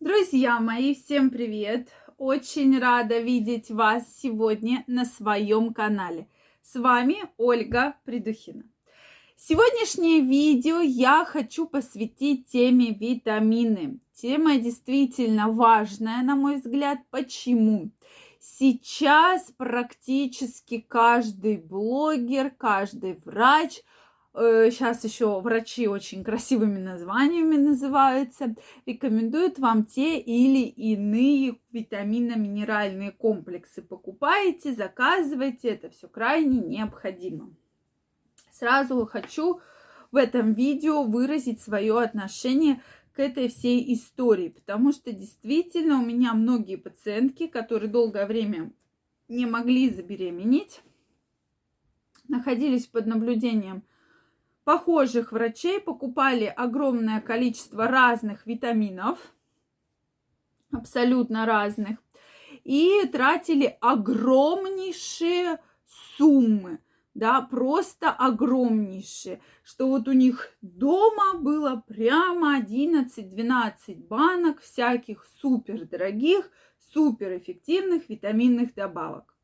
Друзья мои, всем привет! Очень рада видеть вас сегодня на своем канале. С вами Ольга Придухина. Сегодняшнее видео я хочу посвятить теме витамины. Тема действительно важная, на мой взгляд. Почему? Сейчас практически каждый блогер, каждый врач – сейчас э, еще врачи очень красивыми названиями называются, рекомендуют вам те или иные витаминно-минеральные комплексы. Покупаете, заказывайте, это все крайне необходимо. Сразу хочу в этом видео выразить свое отношение к этой всей истории, потому что действительно у меня многие пациентки, которые долгое время не могли забеременеть, находились под наблюдением похожих врачей покупали огромное количество разных витаминов, абсолютно разных, и тратили огромнейшие суммы, да, просто огромнейшие, что вот у них дома было прямо 11-12 банок всяких супер дорогих, супер эффективных витаминных добавок.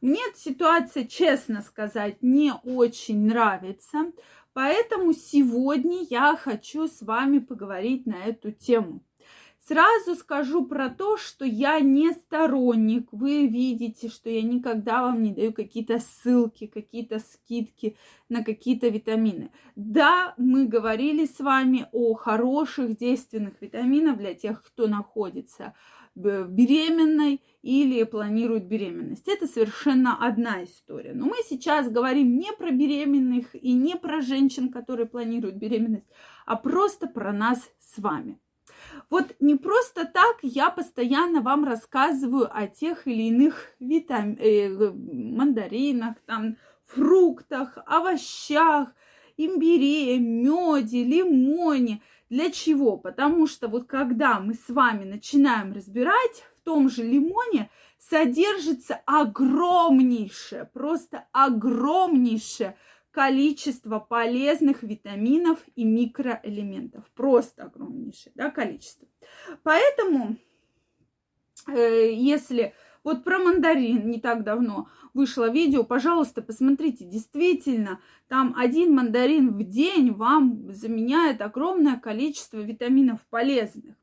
Мне эта ситуация, честно сказать, не очень нравится, Поэтому сегодня я хочу с вами поговорить на эту тему. Сразу скажу про то, что я не сторонник. Вы видите, что я никогда вам не даю какие-то ссылки, какие-то скидки на какие-то витамины. Да, мы говорили с вами о хороших действенных витаминах для тех, кто находится беременной или планирует беременность. Это совершенно одна история. Но мы сейчас говорим не про беременных и не про женщин, которые планируют беременность, а просто про нас с вами. Вот не просто так я постоянно вам рассказываю о тех или иных витам... э, мандаринах, там, фруктах, овощах, имбире, меде, лимоне. Для чего? Потому что вот когда мы с вами начинаем разбирать, в том же лимоне содержится огромнейшее, просто огромнейшее количество полезных витаминов и микроэлементов. Просто огромнейшее да, количество. Поэтому, э, если вот про мандарин не так давно вышло видео, пожалуйста, посмотрите, действительно, там один мандарин в день вам заменяет огромное количество витаминов полезных.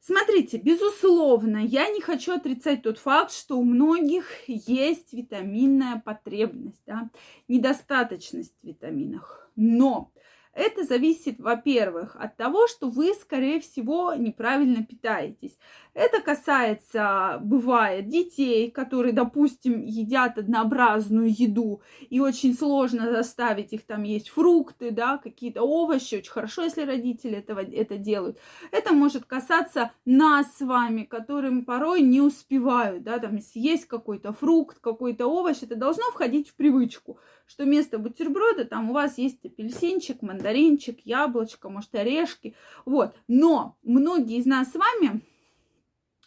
Смотрите, безусловно, я не хочу отрицать тот факт, что у многих есть витаминная потребность, да, недостаточность в витаминах. Но это зависит, во-первых, от того, что вы, скорее всего, неправильно питаетесь. Это касается, бывает, детей, которые, допустим, едят однообразную еду, и очень сложно заставить их там есть фрукты, да, какие-то овощи. Очень хорошо, если родители этого, это делают. Это может касаться нас с вами, которым порой не успевают, да, там съесть какой-то фрукт, какой-то овощ. Это должно входить в привычку что вместо бутерброда там у вас есть апельсинчик, мандаринчик, яблочко, может, орешки. Вот. Но многие из нас с вами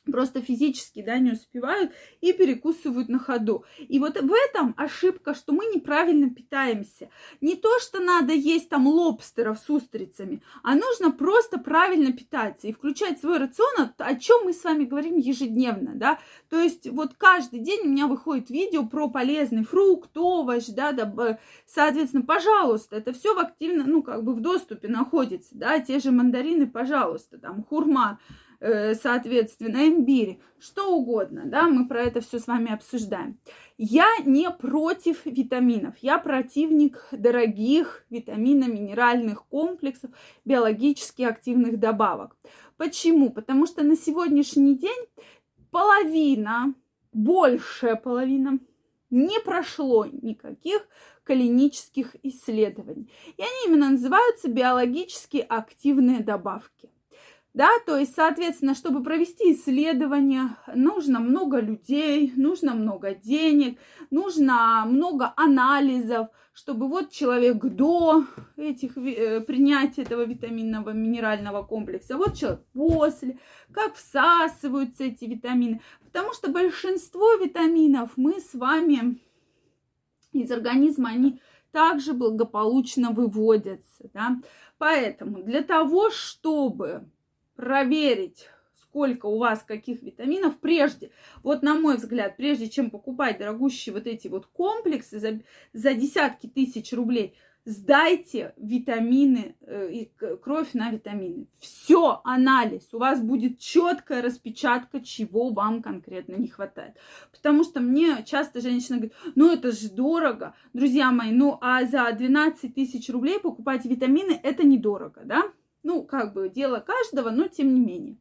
просто физически, да, не успевают и перекусывают на ходу. И вот в этом ошибка, что мы неправильно питаемся. Не то, что надо есть там лобстеров с устрицами, а нужно просто правильно питаться и включать свой рацион, о чем мы с вами говорим ежедневно, да. То есть вот каждый день у меня выходит видео про полезный фрукт, овощ, да, да соответственно, пожалуйста, это все в активно, ну, как бы в доступе находится, да, те же мандарины, пожалуйста, там, хурма, соответственно, имбирь, что угодно, да, мы про это все с вами обсуждаем. Я не против витаминов, я противник дорогих витаминно-минеральных комплексов, биологически активных добавок. Почему? Потому что на сегодняшний день половина, большая половина не прошло никаких клинических исследований. И они именно называются биологически активные добавки. Да, то есть, соответственно, чтобы провести исследование, нужно много людей, нужно много денег, нужно много анализов, чтобы вот человек до этих, э, принятия этого витаминного минерального комплекса, вот человек после, как всасываются эти витамины. Потому что большинство витаминов мы с вами из организма, они также благополучно выводятся. Да? Поэтому для того, чтобы проверить сколько у вас каких витаминов прежде. Вот на мой взгляд, прежде чем покупать дорогущие вот эти вот комплексы за, за десятки тысяч рублей, сдайте витамины, э, кровь на витамины. Все, анализ. У вас будет четкая распечатка, чего вам конкретно не хватает. Потому что мне часто женщина говорит, ну это же дорого. Друзья мои, ну а за 12 тысяч рублей покупать витамины, это недорого, да? Ну, как бы дело каждого, но тем не менее.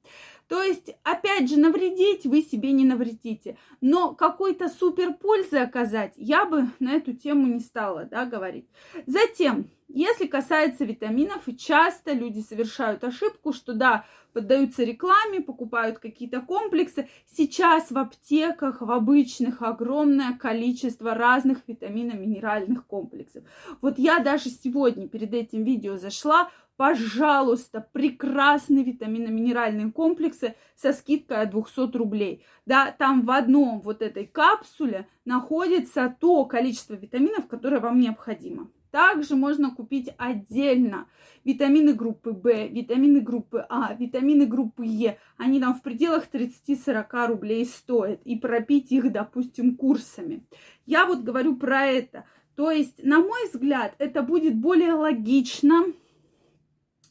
То есть, опять же, навредить вы себе не навредите. Но какой-то супер пользы оказать я бы на эту тему не стала да, говорить. Затем, если касается витаминов, и часто люди совершают ошибку, что да, поддаются рекламе, покупают какие-то комплексы. Сейчас в аптеках, в обычных, огромное количество разных витаминно-минеральных комплексов. Вот я даже сегодня перед этим видео зашла, пожалуйста, прекрасные витаминно-минеральные комплексы со скидкой от 200 рублей. Да, там в одном вот этой капсуле находится то количество витаминов, которое вам необходимо. Также можно купить отдельно витамины группы В, витамины группы А, витамины группы Е. Они там в пределах 30-40 рублей стоят. И пропить их, допустим, курсами. Я вот говорю про это. То есть, на мой взгляд, это будет более логично,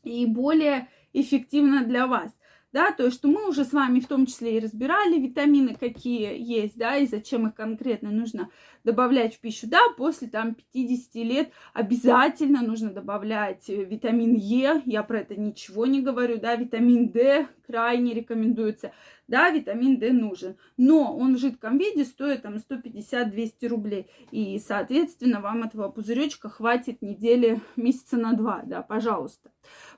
и более эффективно для вас. Да, то есть, что мы уже с вами в том числе и разбирали витамины, какие есть, да, и зачем их конкретно нужно добавлять в пищу. Да, после там 50 лет обязательно нужно добавлять витамин Е, я про это ничего не говорю, да, витамин D крайне рекомендуется. Да, витамин D нужен, но он в жидком виде стоит там 150-200 рублей. И, соответственно, вам этого пузыречка хватит недели, месяца на два, да, пожалуйста.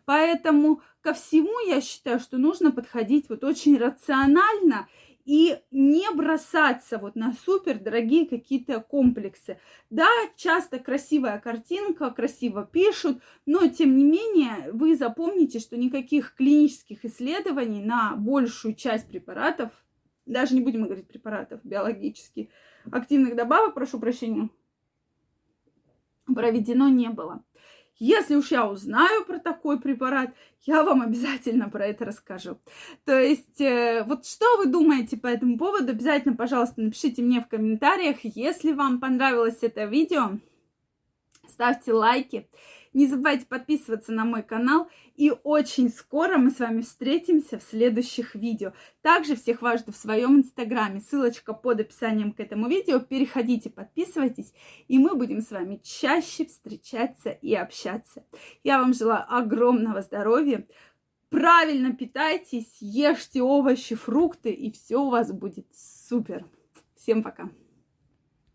Поэтому ко всему я считаю, что нужно подходить вот очень рационально и не бросаться вот на супер дорогие какие-то комплексы. Да, часто красивая картинка, красиво пишут, но тем не менее вы запомните, что никаких клинических исследований на большую часть препаратов, даже не будем говорить препаратов биологически активных добавок, прошу прощения, проведено не было. Если уж я узнаю про такой препарат, я вам обязательно про это расскажу. То есть, э, вот что вы думаете по этому поводу, обязательно, пожалуйста, напишите мне в комментариях. Если вам понравилось это видео, ставьте лайки. Не забывайте подписываться на мой канал. И очень скоро мы с вами встретимся в следующих видео. Также всех вас жду в своем инстаграме. Ссылочка под описанием к этому видео. Переходите, подписывайтесь. И мы будем с вами чаще встречаться и общаться. Я вам желаю огромного здоровья. Правильно питайтесь, ешьте овощи, фрукты, и все у вас будет супер. Всем пока!